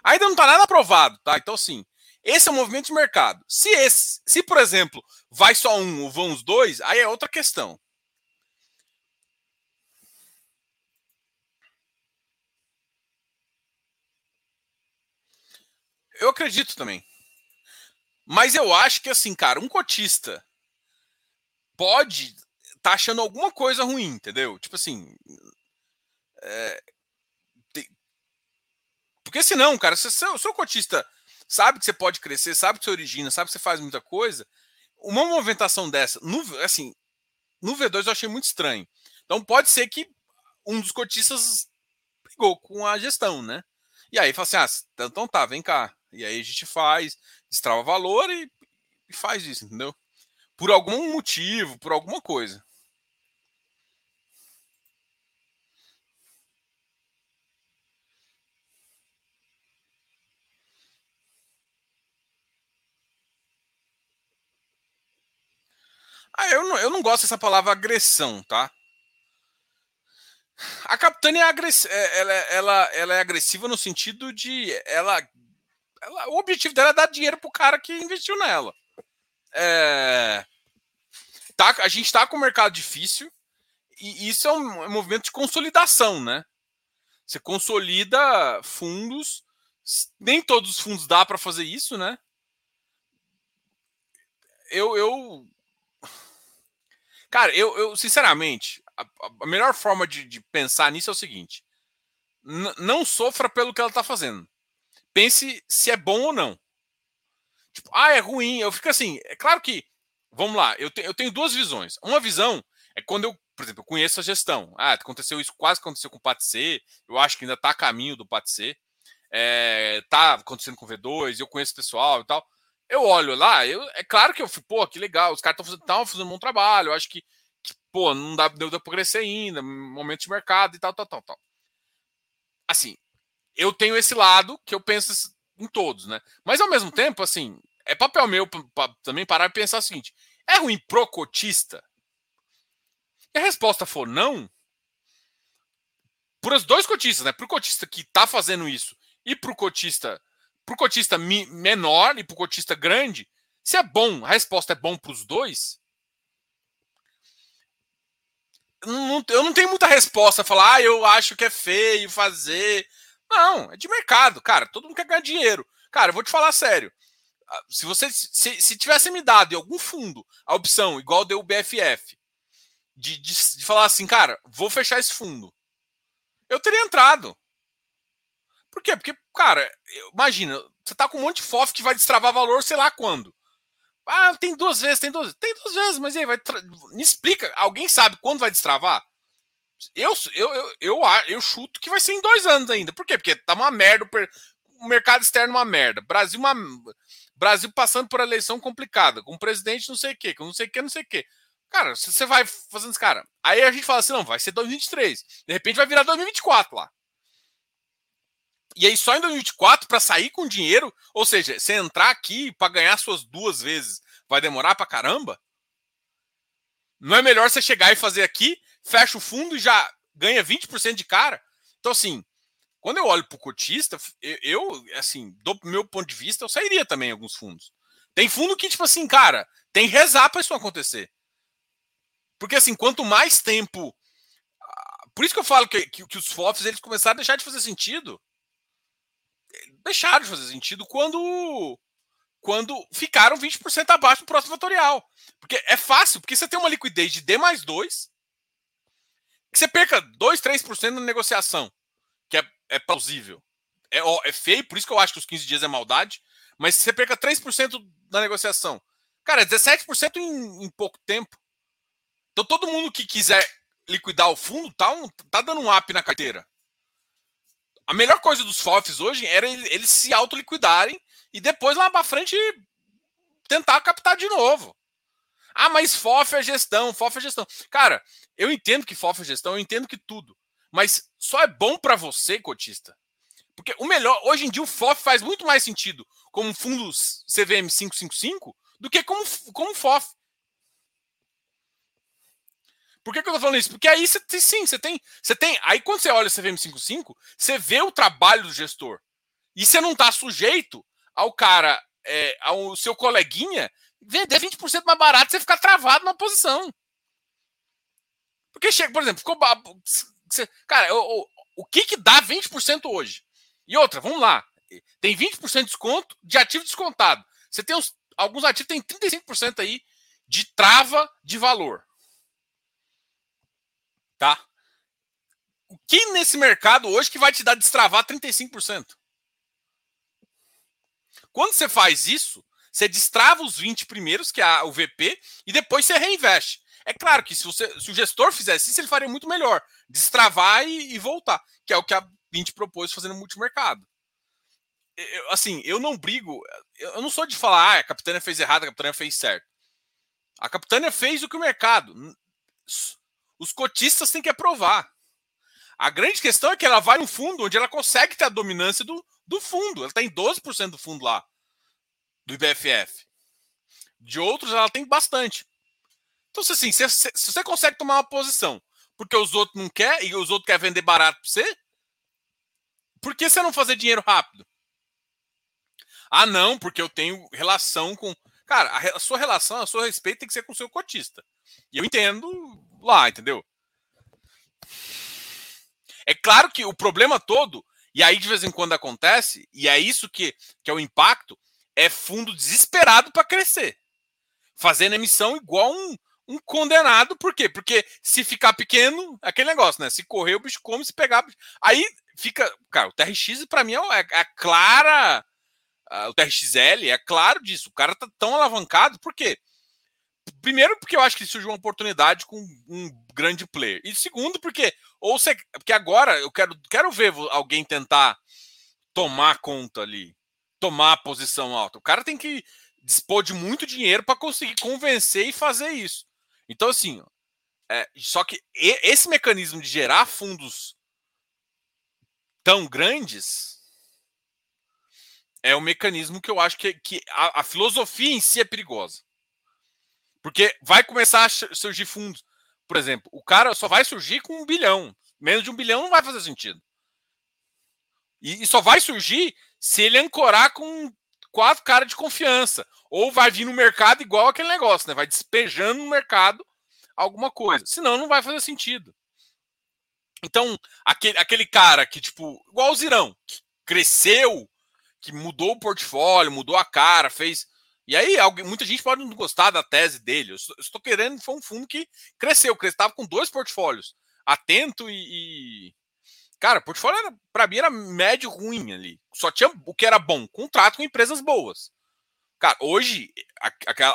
Speaker 1: Ainda não está nada aprovado, tá? Então, sim. Esse é um movimento de mercado. Se esse, se, por exemplo, vai só um ou vão os dois, aí é outra questão. Eu acredito também. Mas eu acho que, assim, cara, um cotista pode tá achando alguma coisa ruim, entendeu? Tipo assim. É, tem, porque senão, cara, se o seu cotista sabe que você pode crescer, sabe que você origina, sabe que você faz muita coisa, uma movimentação dessa, no, assim, no V2 eu achei muito estranho. Então pode ser que um dos cotistas brigou com a gestão, né? E aí fala assim: ah, então tá, vem cá. E aí a gente faz, destrava valor e, e faz isso, entendeu? Por algum motivo, por alguma coisa. Ah, eu não, eu não gosto dessa palavra agressão, tá? A Capitânia é, agress... É, ela, ela, ela é agressiva no sentido de ela, ela, o objetivo dela é dar dinheiro pro cara que investiu nela. É... Tá, a gente está com um mercado difícil e isso é é um movimento de consolidação, né? Você consolida fundos, nem todos os fundos dá para fazer isso, né? Eu, eu Cara, eu, eu sinceramente, a, a melhor forma de, de, pensar nisso é o seguinte: não sofra pelo que ela tá fazendo. Pense se é bom ou não. Tipo, ah, é ruim. Eu fico assim, é claro que, vamos lá, eu, te, eu tenho duas visões. Uma visão é quando eu, por exemplo, eu conheço a gestão. Ah, aconteceu isso, quase aconteceu com o PATC. Eu acho que ainda tá a caminho do PATC. É, tá acontecendo com o V2, eu conheço o pessoal e tal eu olho lá, eu, é claro que eu fico, pô, que legal, os caras estão fazendo, fazendo um bom trabalho, eu acho que, que pô, não dá, deu para crescer ainda, momento de mercado e tal, tal, tal, tal. Assim, eu tenho esse lado que eu penso em todos, né? Mas ao mesmo tempo, assim, é papel meu pra, também parar e pensar o seguinte: é ruim pro cotista? E a resposta for não, para os dois cotistas, né? Para o cotista que está fazendo isso e para o cotista para o cotista menor e para o cotista grande, se é bom, a resposta é bom para os dois. Eu não tenho muita resposta falar, ah, eu acho que é feio fazer. Não, é de mercado, cara. Todo mundo quer ganhar dinheiro. Cara, eu vou te falar sério. Ah, se você se, se tivesse me dado em algum fundo a opção, igual deu o BFF, de, de, de falar assim, cara, vou fechar esse fundo, eu teria entrado. Por quê? Porque, cara, imagina, você tá com um monte de FOF que vai destravar valor sei lá quando. Ah, tem duas vezes, tem duas Tem duas vezes, mas aí vai. Tra... Me explica, alguém sabe quando vai destravar? Eu, eu, eu, eu, eu chuto que vai ser em dois anos ainda. Por quê? Porque tá uma merda. O mercado externo uma merda. Brasil, uma, Brasil passando por eleição complicada, com um presidente não sei o quê, com não sei o quê, não sei o quê. Cara, você vai fazendo isso, cara. Aí a gente fala assim: não, vai ser 2023. De repente vai virar 2024 lá. E aí só em 2024 para sair com dinheiro, ou seja, você entrar aqui para ganhar suas duas vezes, vai demorar para caramba? Não é melhor você chegar e fazer aqui, fecha o fundo e já ganha 20% de cara? Então assim, quando eu olho para o cotista, eu, assim, do meu ponto de vista, eu sairia também em alguns fundos. Tem fundo que, tipo assim, cara, tem que rezar para isso acontecer. Porque, assim, quanto mais tempo. Por isso que eu falo que, que, que os FOFs eles começaram a deixar de fazer sentido deixaram de fazer sentido quando quando ficaram 20% abaixo do próximo fatorial. Porque é fácil, porque você tem uma liquidez de D mais 2, que você perca 2, 3% na negociação, que é, é plausível. É, é feio, por isso que eu acho que os 15 dias é maldade, mas você perca 3% na negociação. Cara, é 17% em, em pouco tempo. Então todo mundo que quiser liquidar o fundo tá, um, tá dando um up na carteira. A melhor coisa dos FOFs hoje era eles se autoliquidarem e depois lá para frente tentar captar de novo. Ah, mas FOF é gestão, FOF é gestão. Cara, eu entendo que FOF é gestão, eu entendo que tudo. Mas só é bom para você, cotista. Porque o melhor, hoje em dia o FOF faz muito mais sentido como fundos CVM 555 do que como, como FOF. Por que, que eu tô falando isso? Porque aí você tem, sim, você tem, você tem. Aí quando você olha o CVM55, você vê o trabalho do gestor. E você não tá sujeito ao cara, é, ao seu coleguinha, vender 20% mais barato você ficar travado na posição. Porque chega, por exemplo, ficou. Cara, o, o, o que que dá 20% hoje? E outra, vamos lá. tem 20% de desconto de ativo descontado. Você tem uns, alguns ativos tem 35% aí de trava de valor. Tá? O que nesse mercado hoje que vai te dar destravar 35%? Quando você faz isso, você destrava os 20 primeiros, que é o VP, e depois você reinveste. É claro que se, você, se o gestor fizesse isso, ele faria muito melhor. Destravar e, e voltar, que é o que a 20 propôs fazendo multimercado. Eu, assim, eu não brigo, eu não sou de falar, ah, a Capitânia fez errado, a Capitânia fez certo. A Capitânia fez o que o mercado. Os cotistas têm que aprovar. A grande questão é que ela vai no fundo onde ela consegue ter a dominância do, do fundo. Ela tem 12% do fundo lá, do IBFF. De outros, ela tem bastante. Então, assim, se, se, se você consegue tomar uma posição porque os outros não querem e os outros querem vender barato para você, por que você não fazer dinheiro rápido? Ah, não, porque eu tenho relação com. Cara, a, a sua relação, a sua respeito tem que ser com o seu cotista. E eu entendo lá, entendeu? É claro que o problema todo, e aí de vez em quando acontece, e é isso que, que é o impacto, é fundo desesperado para crescer. Fazendo emissão igual um, um condenado, por quê? Porque se ficar pequeno, é aquele negócio, né? Se correr, o bicho come, se pegar. Aí fica. Cara, o TRX para mim é, é clara. o TRXL é claro disso. O cara tá tão alavancado, por quê? Primeiro, porque eu acho que surgiu uma oportunidade com um grande player. E segundo, porque. Ou você, porque agora eu quero, quero ver alguém tentar tomar conta ali, tomar a posição alta. O cara tem que dispor de muito dinheiro para conseguir convencer e fazer isso. Então, assim, é, só que esse mecanismo de gerar fundos tão grandes é um mecanismo que eu acho que, que a, a, filosofia em si é perigosa. Porque vai começar a surgir fundos. Por exemplo, o cara só vai surgir com um bilhão. Menos de um bilhão não vai fazer sentido. E, e só vai surgir se ele ancorar com quatro caras de confiança. Ou vai vir no mercado igual aquele negócio, né? Vai despejando no mercado alguma coisa. Senão não vai fazer sentido. Então, aquele, aquele cara que, tipo, igual o Zirão, que cresceu, que mudou o portfólio, mudou a cara, fez. E aí, alguém, muita gente pode não gostar da tese dele. Eu estou querendo, foi um fundo que cresceu, estava com dois portfólios. Atento e. e... Cara, portfólio para mim era médio ruim ali. Só tinha o que era bom, contrato com empresas boas. Cara, hoje,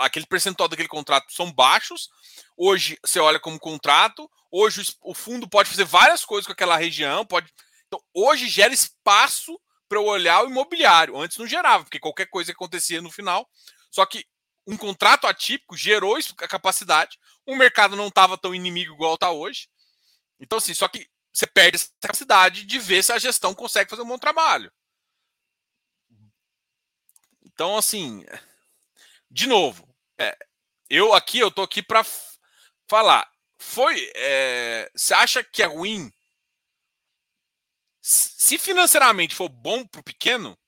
Speaker 1: aquele percentual daquele contrato são baixos. Hoje, você olha como contrato. Hoje, o fundo pode fazer várias coisas com aquela região. pode. Então, hoje gera espaço para eu olhar o imobiliário. Antes não gerava, porque qualquer coisa que acontecia no final. Só que um contrato atípico gerou a capacidade. O mercado não estava tão inimigo igual está hoje. Então, assim, só que você perde essa capacidade de ver se a gestão consegue fazer um bom trabalho. Então, assim, de novo, é, eu aqui, eu tô aqui para falar. Foi. É, você acha que é ruim? Se financeiramente for bom para o pequeno,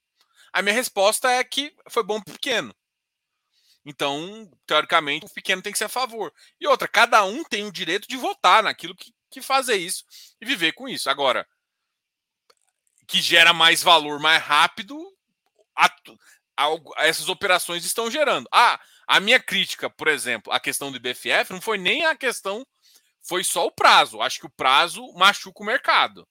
Speaker 1: a minha resposta é que foi bom para o pequeno. Então, teoricamente, o pequeno tem que ser a favor. E outra, cada um tem o direito de votar naquilo que, que fazer isso e viver com isso. Agora, que gera mais valor mais rápido, essas operações estão gerando. Ah, a minha crítica, por exemplo, a questão do IBFF não foi nem a questão, foi só o prazo. Acho que o prazo machuca o mercado.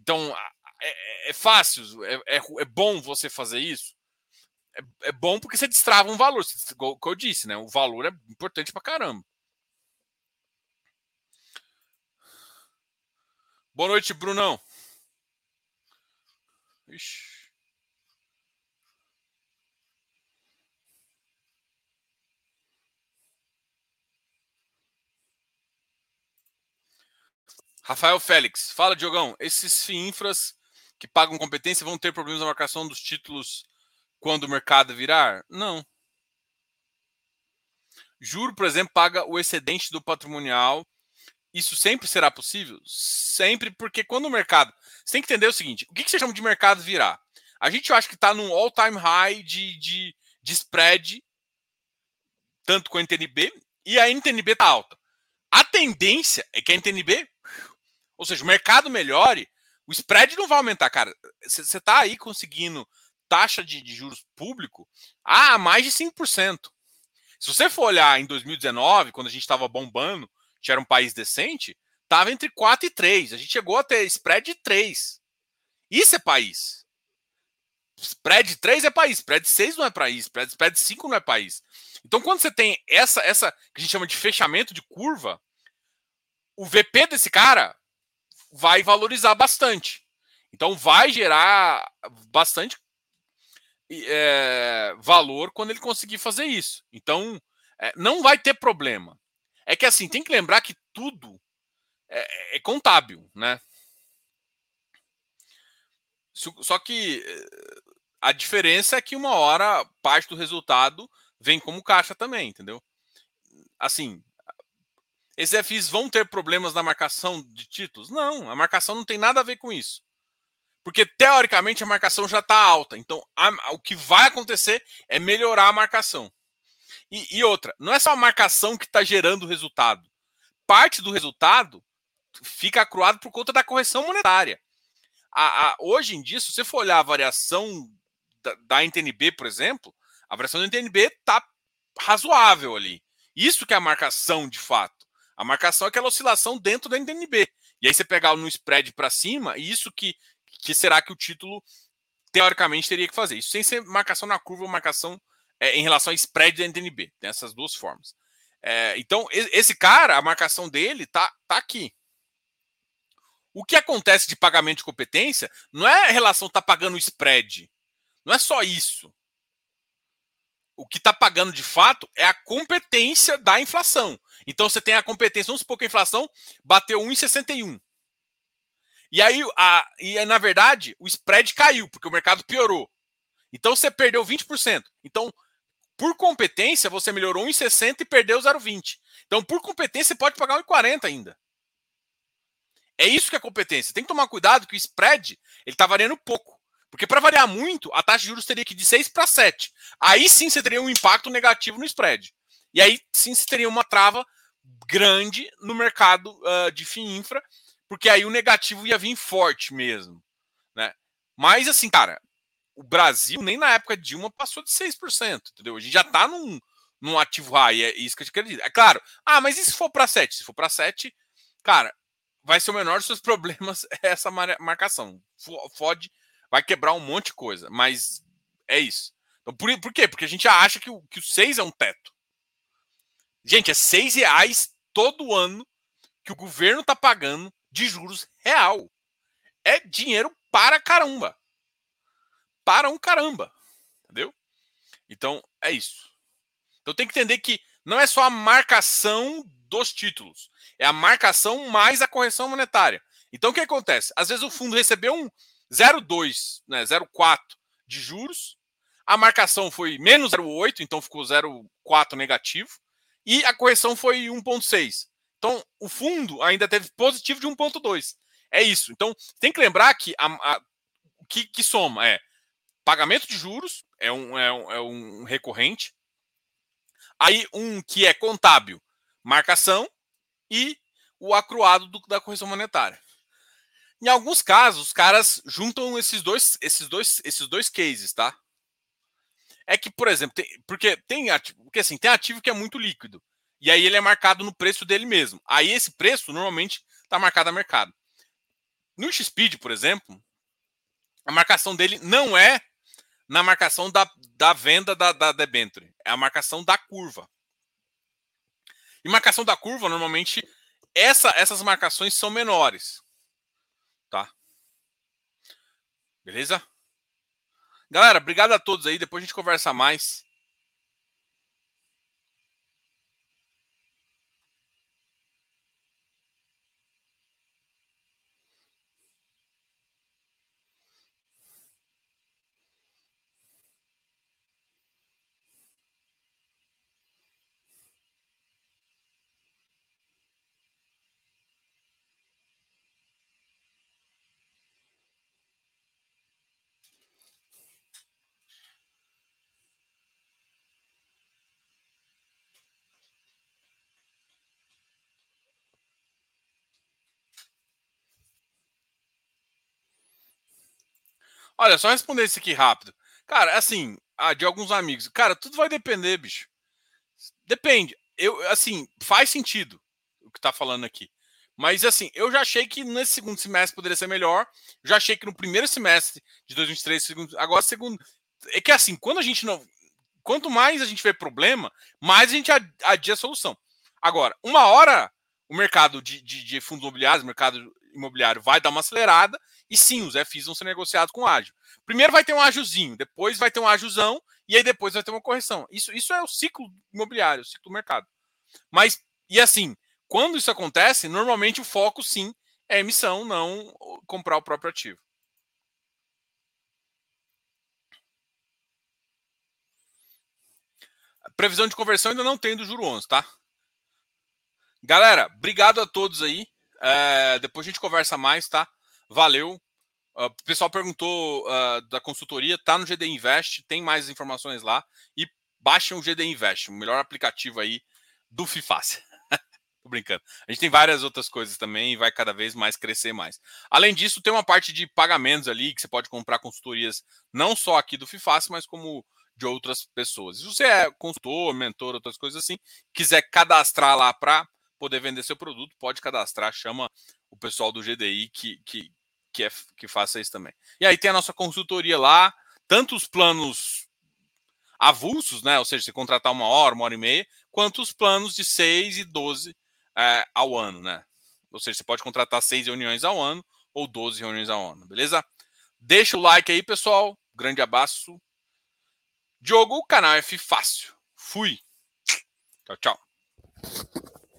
Speaker 1: Então, é, é fácil, é, é, é, bom você fazer isso. É, é, bom porque você destrava um valor, como eu disse, né? O valor é importante pra caramba. Boa noite, Brunão. Ixi. Rafael Félix, fala, Diogão. Esses FIINFRAs que pagam competência vão ter problemas na marcação dos títulos quando o mercado virar? Não. Juro, por exemplo, paga o excedente do patrimonial. Isso sempre será possível? Sempre, porque quando o mercado. Você tem que entender o seguinte: o que você chama de mercado virar? A gente acha que está num all-time high de, de, de spread, tanto com a NTNB, e a NTNB está alta. A tendência é que a NTNB ou seja, o mercado melhore, o spread não vai aumentar, cara. Você está aí conseguindo taxa de, de juros público a mais de 5%. Se você for olhar em 2019, quando a gente estava bombando, que era um país decente, estava entre 4 e 3. A gente chegou a ter spread de 3. Isso é país. Spread de 3 é país, spread de 6 não é país, spread, spread de 5 não é país. Então, quando você tem essa, essa que a gente chama de fechamento de curva, o VP desse cara vai valorizar bastante. Então, vai gerar bastante é, valor quando ele conseguir fazer isso. Então, é, não vai ter problema. É que assim, tem que lembrar que tudo é, é contábil, né? Só que a diferença é que uma hora parte do resultado vem como caixa também, entendeu? Assim, esses FIs vão ter problemas na marcação de títulos? Não, a marcação não tem nada a ver com isso. Porque teoricamente a marcação já está alta. Então a, o que vai acontecer é melhorar a marcação. E, e outra, não é só a marcação que está gerando o resultado. Parte do resultado fica acruado por conta da correção monetária. A, a, hoje em dia, se você for olhar a variação da, da NTNB, por exemplo, a variação da NTNB está razoável ali. Isso que é a marcação de fato. A marcação é aquela oscilação dentro da NTNB. E aí você pegar no spread para cima, e isso que que será que o título teoricamente teria que fazer. Isso sem ser marcação na curva ou marcação é, em relação a spread da NTNB. Tem essas duas formas. É, então, esse cara, a marcação dele tá, tá aqui. O que acontece de pagamento de competência não é a relação tá pagando spread. Não é só isso. O que está pagando de fato é a competência da inflação. Então você tem a competência, vamos supor que a inflação bateu 1,61. E aí, a, e na verdade, o spread caiu, porque o mercado piorou. Então você perdeu 20%. Então, por competência, você melhorou 1,60 e perdeu 0,20. Então, por competência, você pode pagar 1,40 ainda. É isso que é competência. Tem que tomar cuidado que o spread ele está variando pouco. Porque para variar muito, a taxa de juros teria que ir de 6 para 7. Aí sim você teria um impacto negativo no spread. E aí sim você teria uma trava grande no mercado uh, de FII infra porque aí o negativo ia vir forte mesmo, né? Mas assim, cara, o Brasil nem na época de Dilma passou de 6%, entendeu? A gente já tá num, num ativo high, é isso que eu quero dizer. É claro, ah, mas e se for para 7? Se for para 7, cara, vai ser o menor dos seus problemas essa marcação. Fode, vai quebrar um monte de coisa, mas é isso. Então, por, por quê? Porque a gente acha que o, que o 6 é um teto. Gente, é 6 reais todo ano que o governo tá pagando de juros real. É dinheiro para caramba. Para um caramba. Entendeu? Então, é isso. Então tem que entender que não é só a marcação dos títulos, é a marcação mais a correção monetária. Então o que acontece? Às vezes o fundo recebeu um 0,2, né, 0,4 de juros, a marcação foi menos 0,8, então ficou 0,4 negativo, e a correção foi 1,6. Então, o fundo ainda teve positivo de 1,2. É isso. Então, tem que lembrar que a, a, que, que soma é pagamento de juros, é um, é um, é um recorrente. Aí, um que é contábil, marcação, e o acruado do, da correção monetária. Em alguns casos, os caras juntam esses dois, esses dois, esses dois cases, tá? É que, por exemplo, tem, porque tem ativo, porque assim, tem ativo que é muito líquido. E aí ele é marcado no preço dele mesmo. Aí esse preço normalmente está marcado a mercado. No XPeed, por exemplo, a marcação dele não é na marcação da, da venda da, da debenture, é a marcação da curva. E marcação da curva, normalmente, essa, essas marcações são menores. Tá? Beleza? Galera, obrigado a todos aí. Depois a gente conversa mais. Olha, só responder isso aqui rápido. Cara, assim, ah, de alguns amigos. Cara, tudo vai depender, bicho. Depende. Eu, assim, faz sentido o que tá falando aqui. Mas, assim, eu já achei que nesse segundo semestre poderia ser melhor. Já achei que no primeiro semestre de 2023, segundo, agora segundo. É que, assim, quando a gente não. Quanto mais a gente vê problema, mais a gente adia a solução. Agora, uma hora o mercado de, de, de fundos imobiliários, mercado imobiliário vai dar uma acelerada e sim, os FIs vão ser negociados com ágil. Primeiro vai ter um ágilzinho, depois vai ter um ágilzão e aí depois vai ter uma correção. Isso, isso é o ciclo imobiliário, o ciclo do mercado. Mas, e assim, quando isso acontece, normalmente o foco sim é emissão, não comprar o próprio ativo. Previsão de conversão ainda não tem do juro 11, tá? Galera, obrigado a todos aí. É, depois a gente conversa mais, tá? Valeu. Uh, o pessoal perguntou uh, da consultoria, tá no GD Invest, tem mais informações lá. E baixem o GD Invest, o melhor aplicativo aí do FIFAS. Tô brincando. A gente tem várias outras coisas também e vai cada vez mais crescer mais. Além disso, tem uma parte de pagamentos ali que você pode comprar consultorias não só aqui do FIFAS, mas como de outras pessoas. Se você é consultor, mentor, outras coisas assim, quiser cadastrar lá para poder vender seu produto, pode cadastrar, chama o pessoal do GDI que, que, que, é, que faça isso também. E aí tem a nossa consultoria lá, tanto os planos avulsos, né? Ou seja, você contratar uma hora, uma hora e meia, quanto os planos de 6 e 12 é, ao ano, né? Ou seja, você pode contratar 6 reuniões ao ano ou 12 reuniões ao ano, beleza? Deixa o like aí, pessoal. Grande abraço. Diogo, o canal F Fácil. Fui. Tchau, tchau.